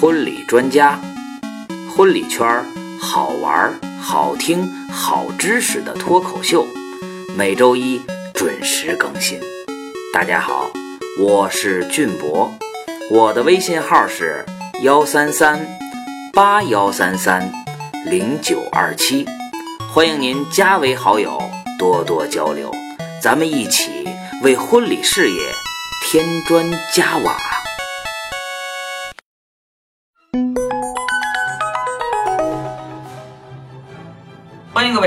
婚礼专家，婚礼圈儿好玩、好听、好知识的脱口秀，每周一准时更新。大家好，我是俊博，我的微信号是幺三三八幺三三零九二七，欢迎您加为好友，多多交流，咱们一起为婚礼事业添砖加瓦。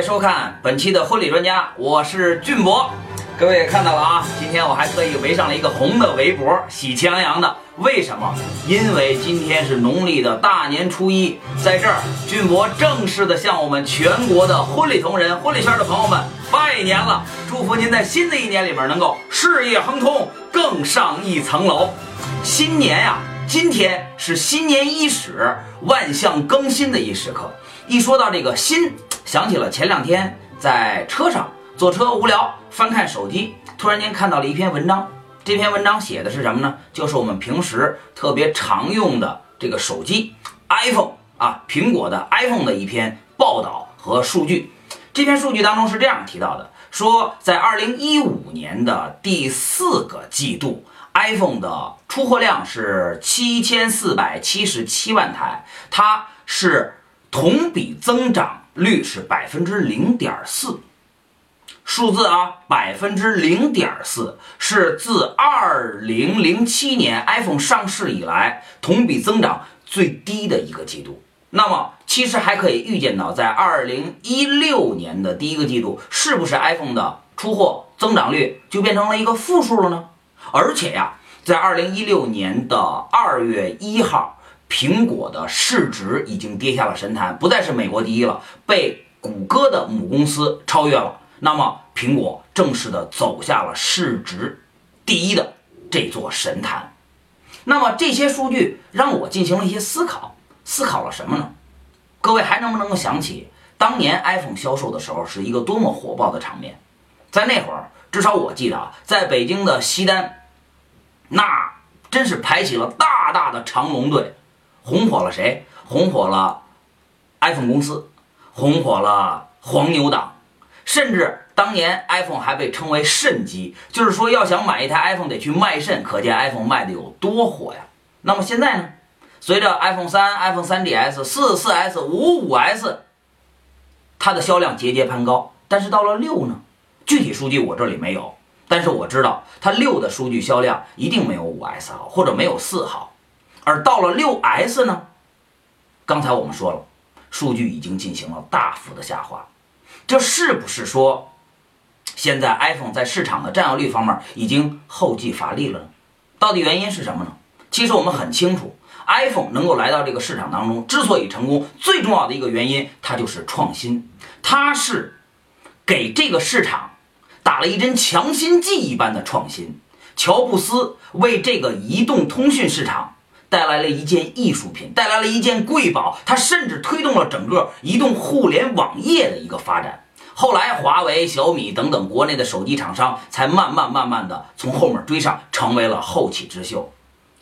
位收看本期的婚礼专家，我是俊博。各位也看到了啊，今天我还特意围上了一个红的围脖，喜气洋洋的。为什么？因为今天是农历的大年初一，在这儿，俊博正式的向我们全国的婚礼同仁、婚礼圈的朋友们拜年了，祝福您在新的一年里面能够事业亨通，更上一层楼。新年呀，今天是新年伊始，万象更新的一时刻。一说到这个新，想起了前两天在车上坐车无聊，翻看手机，突然间看到了一篇文章。这篇文章写的是什么呢？就是我们平时特别常用的这个手机 iPhone 啊，苹果的 iPhone 的一篇报道和数据。这篇数据当中是这样提到的：说在2015年的第四个季度，iPhone 的出货量是7477万台，它是同比增长率是百分之零点四。数字啊，百分之零点四是自二零零七年 iPhone 上市以来同比增长最低的一个季度。那么，其实还可以预见到，在二零一六年的第一个季度，是不是 iPhone 的出货增长率就变成了一个负数了呢？而且呀，在二零一六年的二月一号，苹果的市值已经跌下了神坛，不再是美国第一了，被谷歌的母公司超越了。那么，苹果正式的走下了市值第一的这座神坛。那么，这些数据让我进行了一些思考，思考了什么呢？各位还能不能够想起当年 iPhone 销售的时候是一个多么火爆的场面？在那会儿，至少我记得啊，在北京的西单，那真是排起了大大的长龙队，红火了谁？红火了 iPhone 公司，红火了黄牛党。甚至当年 iPhone 还被称为肾机，就是说要想买一台 iPhone 得去卖肾，可见 iPhone 卖的有多火呀。那么现在呢？随着 iPhone 三、iPhone 3GS、四、四 S、五、五 S，它的销量节节攀高。但是到了六呢？具体数据我这里没有，但是我知道它六的数据销量一定没有五 S 好，或者没有四好。而到了六 S 呢？刚才我们说了，数据已经进行了大幅的下滑。这是不是说，现在 iPhone 在市场的占有率方面已经后继乏力了呢？到底原因是什么呢？其实我们很清楚，iPhone 能够来到这个市场当中，之所以成功，最重要的一个原因，它就是创新，它是给这个市场打了一针强心剂一般的创新。乔布斯为这个移动通讯市场。带来了一件艺术品，带来了一件瑰宝，它甚至推动了整个移动互联网业的一个发展。后来，华为、小米等等国内的手机厂商才慢慢慢慢的从后面追上，成为了后起之秀。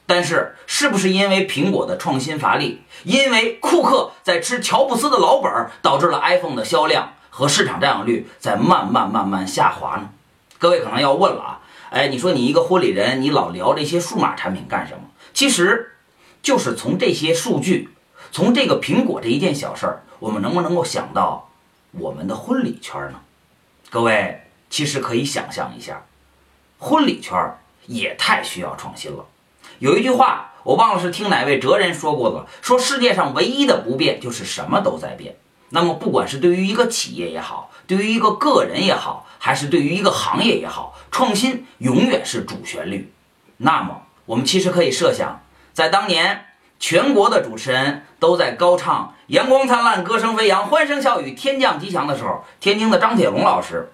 但是，是不是因为苹果的创新乏力，因为库克在吃乔布斯的老本，导致了 iPhone 的销量和市场占有率在慢慢慢慢下滑呢？各位可能要问了啊，哎，你说你一个婚礼人，你老聊这些数码产品干什么？其实。就是从这些数据，从这个苹果这一件小事儿，我们能不能够想到我们的婚礼圈呢？各位其实可以想象一下，婚礼圈也太需要创新了。有一句话我忘了是听哪位哲人说过的，说世界上唯一的不变就是什么都在变。那么不管是对于一个企业也好，对于一个个人也好，还是对于一个行业也好，创新永远是主旋律。那么我们其实可以设想。在当年，全国的主持人都在高唱“阳光灿烂，歌声飞扬，欢声笑语，天降吉祥”的时候，天津的张铁龙老师，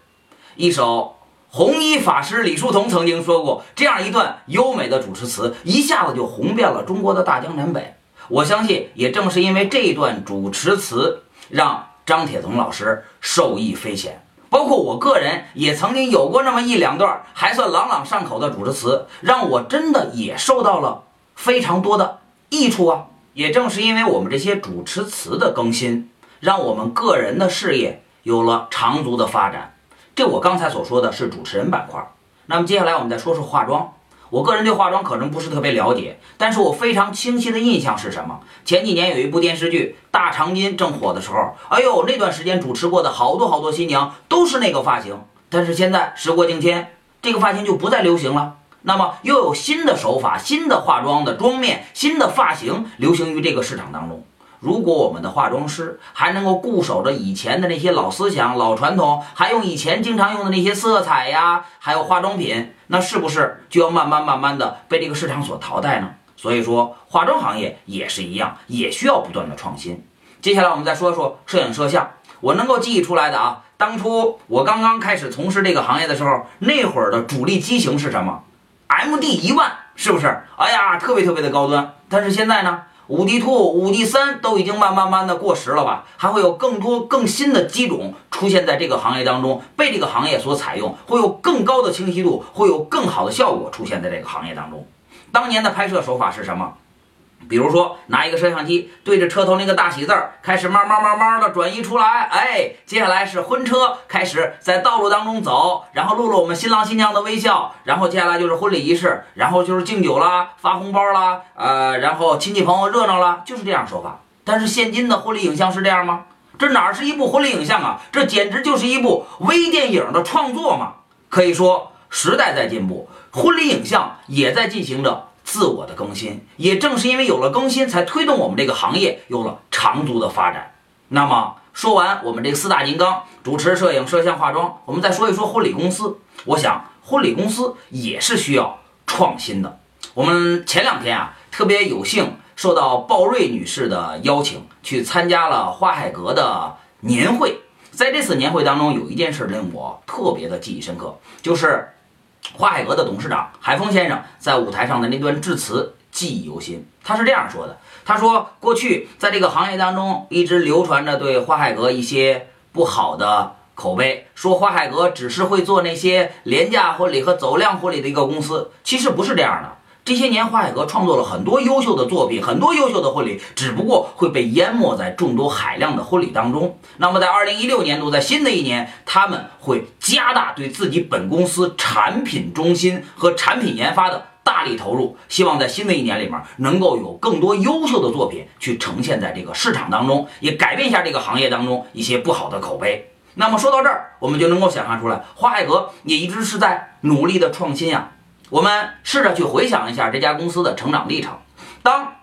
一首红衣法师李叔同曾经说过这样一段优美的主持词，一下子就红遍了中国的大江南北。我相信，也正是因为这段主持词，让张铁龙老师受益匪浅。包括我个人也曾经有过那么一两段还算朗朗上口的主持词，让我真的也受到了。非常多的益处啊！也正是因为我们这些主持词的更新，让我们个人的事业有了长足的发展。这我刚才所说的是主持人板块。那么接下来我们再说说化妆。我个人对化妆可能不是特别了解，但是我非常清晰的印象是什么？前几年有一部电视剧《大长今》正火的时候，哎呦，那段时间主持过的好多好多新娘都是那个发型。但是现在时过境迁，这个发型就不再流行了。那么又有新的手法、新的化妆的妆面、新的发型流行于这个市场当中。如果我们的化妆师还能够固守着以前的那些老思想、老传统，还用以前经常用的那些色彩呀，还有化妆品，那是不是就要慢慢慢慢的被这个市场所淘汰呢？所以说，化妆行业也是一样，也需要不断的创新。接下来我们再说说摄影摄像，我能够记忆出来的啊，当初我刚刚开始从事这个行业的时候，那会儿的主力机型是什么？M D 一万，是不是？哎呀，特别特别的高端。但是现在呢？五 D Two、五 D 三都已经慢慢慢的过时了吧？还会有更多更新的机种出现在这个行业当中，被这个行业所采用，会有更高的清晰度，会有更好的效果出现在这个行业当中。当年的拍摄手法是什么？比如说，拿一个摄像机对着车头那个大喜字儿，开始慢慢慢慢的转移出来。哎，接下来是婚车开始在道路当中走，然后录了我们新郎新娘的微笑，然后接下来就是婚礼仪式，然后就是敬酒啦、发红包啦，呃，然后亲戚朋友热闹啦，就是这样手法。但是现今的婚礼影像是这样吗？这哪是一部婚礼影像啊？这简直就是一部微电影的创作嘛！可以说，时代在进步，婚礼影像也在进行着。自我的更新，也正是因为有了更新，才推动我们这个行业有了长足的发展。那么说完我们这四大金刚，主持、摄影、摄像、化妆，我们再说一说婚礼公司。我想婚礼公司也是需要创新的。我们前两天啊，特别有幸受到鲍瑞女士的邀请，去参加了花海阁的年会。在这次年会当中，有一件事令我特别的记忆深刻，就是。花海阁的董事长海峰先生在舞台上的那段致辞记忆犹新。他是这样说的：“他说，过去在这个行业当中一直流传着对花海阁一些不好的口碑，说花海阁只是会做那些廉价婚礼和走量婚礼的一个公司。其实不是这样的。”这些年，花海阁创作了很多优秀的作品，很多优秀的婚礼，只不过会被淹没在众多海量的婚礼当中。那么，在二零一六年度，在新的一年，他们会加大对自己本公司产品中心和产品研发的大力投入，希望在新的一年里面能够有更多优秀的作品去呈现在这个市场当中，也改变一下这个行业当中一些不好的口碑。那么说到这儿，我们就能够想象出来，花海阁也一直是在努力的创新呀。我们试着去回想一下这家公司的成长历程。当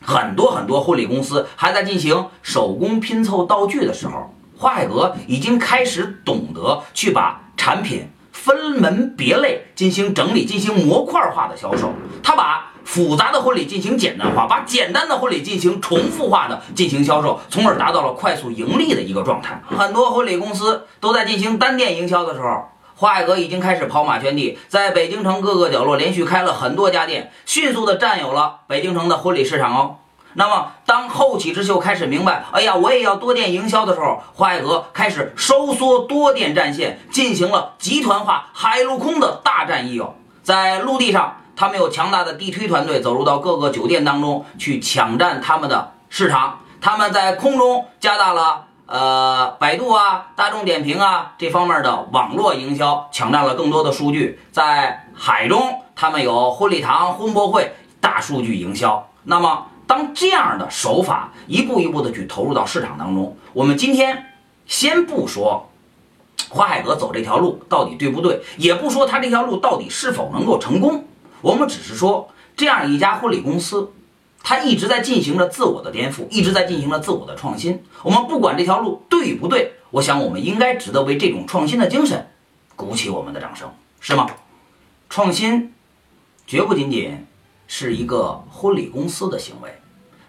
很多很多婚礼公司还在进行手工拼凑道具的时候，花海阁已经开始懂得去把产品分门别类进行整理、进行模块化的销售。他把复杂的婚礼进行简单化，把简单的婚礼进行重复化的进行销售，从而达到了快速盈利的一个状态。很多婚礼公司都在进行单店营销的时候。花海阁已经开始跑马圈地，在北京城各个角落连续开了很多家店，迅速的占有了北京城的婚礼市场哦。那么，当后起之秀开始明白，哎呀，我也要多店营销的时候，花海阁开始收缩多店战线，进行了集团化海陆空的大战役哦。在陆地上，他们有强大的地推团队，走入到各个酒店当中去抢占他们的市场；他们在空中加大了。呃，百度啊，大众点评啊，这方面的网络营销抢占了更多的数据。在海中，他们有婚礼堂、婚博会，大数据营销。那么，当这样的手法一步一步的去投入到市场当中，我们今天先不说花海阁走这条路到底对不对，也不说他这条路到底是否能够成功，我们只是说这样一家婚礼公司。他一直在进行着自我的颠覆，一直在进行着自我的创新。我们不管这条路对与不对，我想我们应该值得为这种创新的精神鼓起我们的掌声，是吗？创新绝不仅仅是一个婚礼公司的行为，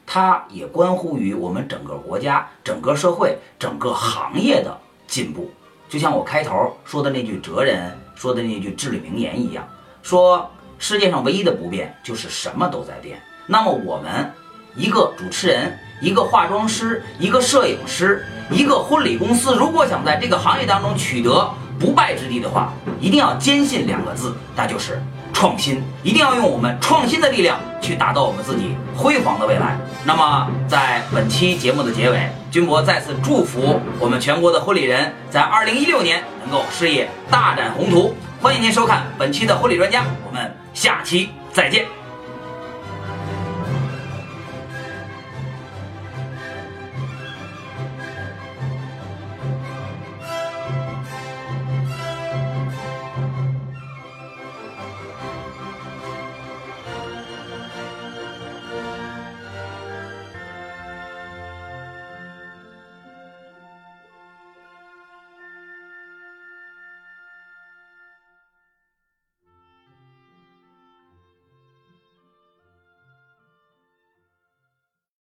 它也关乎于我们整个国家、整个社会、整个行业的进步。就像我开头说的那句哲人说的那句至理名言一样，说世界上唯一的不变就是什么都在变。那么我们一个主持人、一个化妆师、一个摄影师、一个婚礼公司，如果想在这个行业当中取得不败之地的话，一定要坚信两个字，那就是创新，一定要用我们创新的力量去打造我们自己辉煌的未来。那么，在本期节目的结尾，军博再次祝福我们全国的婚礼人在二零一六年能够事业大展宏图。欢迎您收看本期的婚礼专家，我们下期再见。